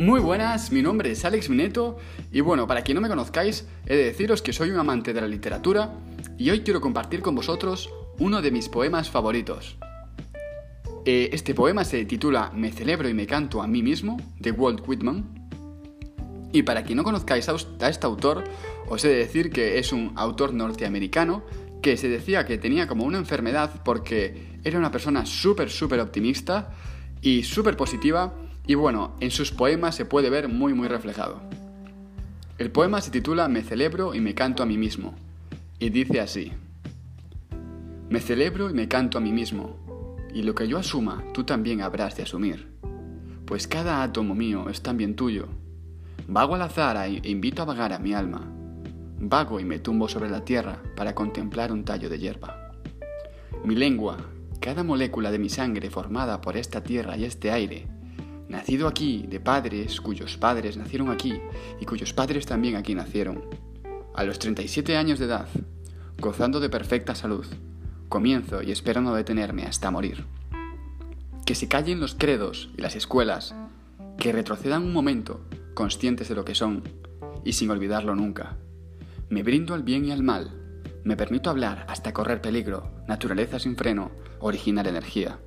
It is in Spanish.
Muy buenas, mi nombre es Alex Mineto y bueno, para quien no me conozcáis, he de deciros que soy un amante de la literatura y hoy quiero compartir con vosotros uno de mis poemas favoritos. Eh, este poema se titula Me celebro y me canto a mí mismo, de Walt Whitman. Y para quien no conozcáis a este autor, os he de decir que es un autor norteamericano que se decía que tenía como una enfermedad porque era una persona súper, súper optimista y súper positiva y bueno, en sus poemas se puede ver muy, muy reflejado. El poema se titula Me celebro y me canto a mí mismo y dice así. Me celebro y me canto a mí mismo y lo que yo asuma tú también habrás de asumir, pues cada átomo mío es también tuyo. Vago al azar e invito a vagar a mi alma Vago y me tumbo sobre la tierra para contemplar un tallo de hierba. Mi lengua, cada molécula de mi sangre formada por esta tierra y este aire, nacido aquí de padres cuyos padres nacieron aquí y cuyos padres también aquí nacieron. A los 37 años de edad, gozando de perfecta salud, comienzo y espero no detenerme hasta morir. Que se callen los credos y las escuelas, que retrocedan un momento, conscientes de lo que son, y sin olvidarlo nunca. Me brindo al bien y al mal. Me permito hablar hasta correr peligro, naturaleza sin freno, originar energía.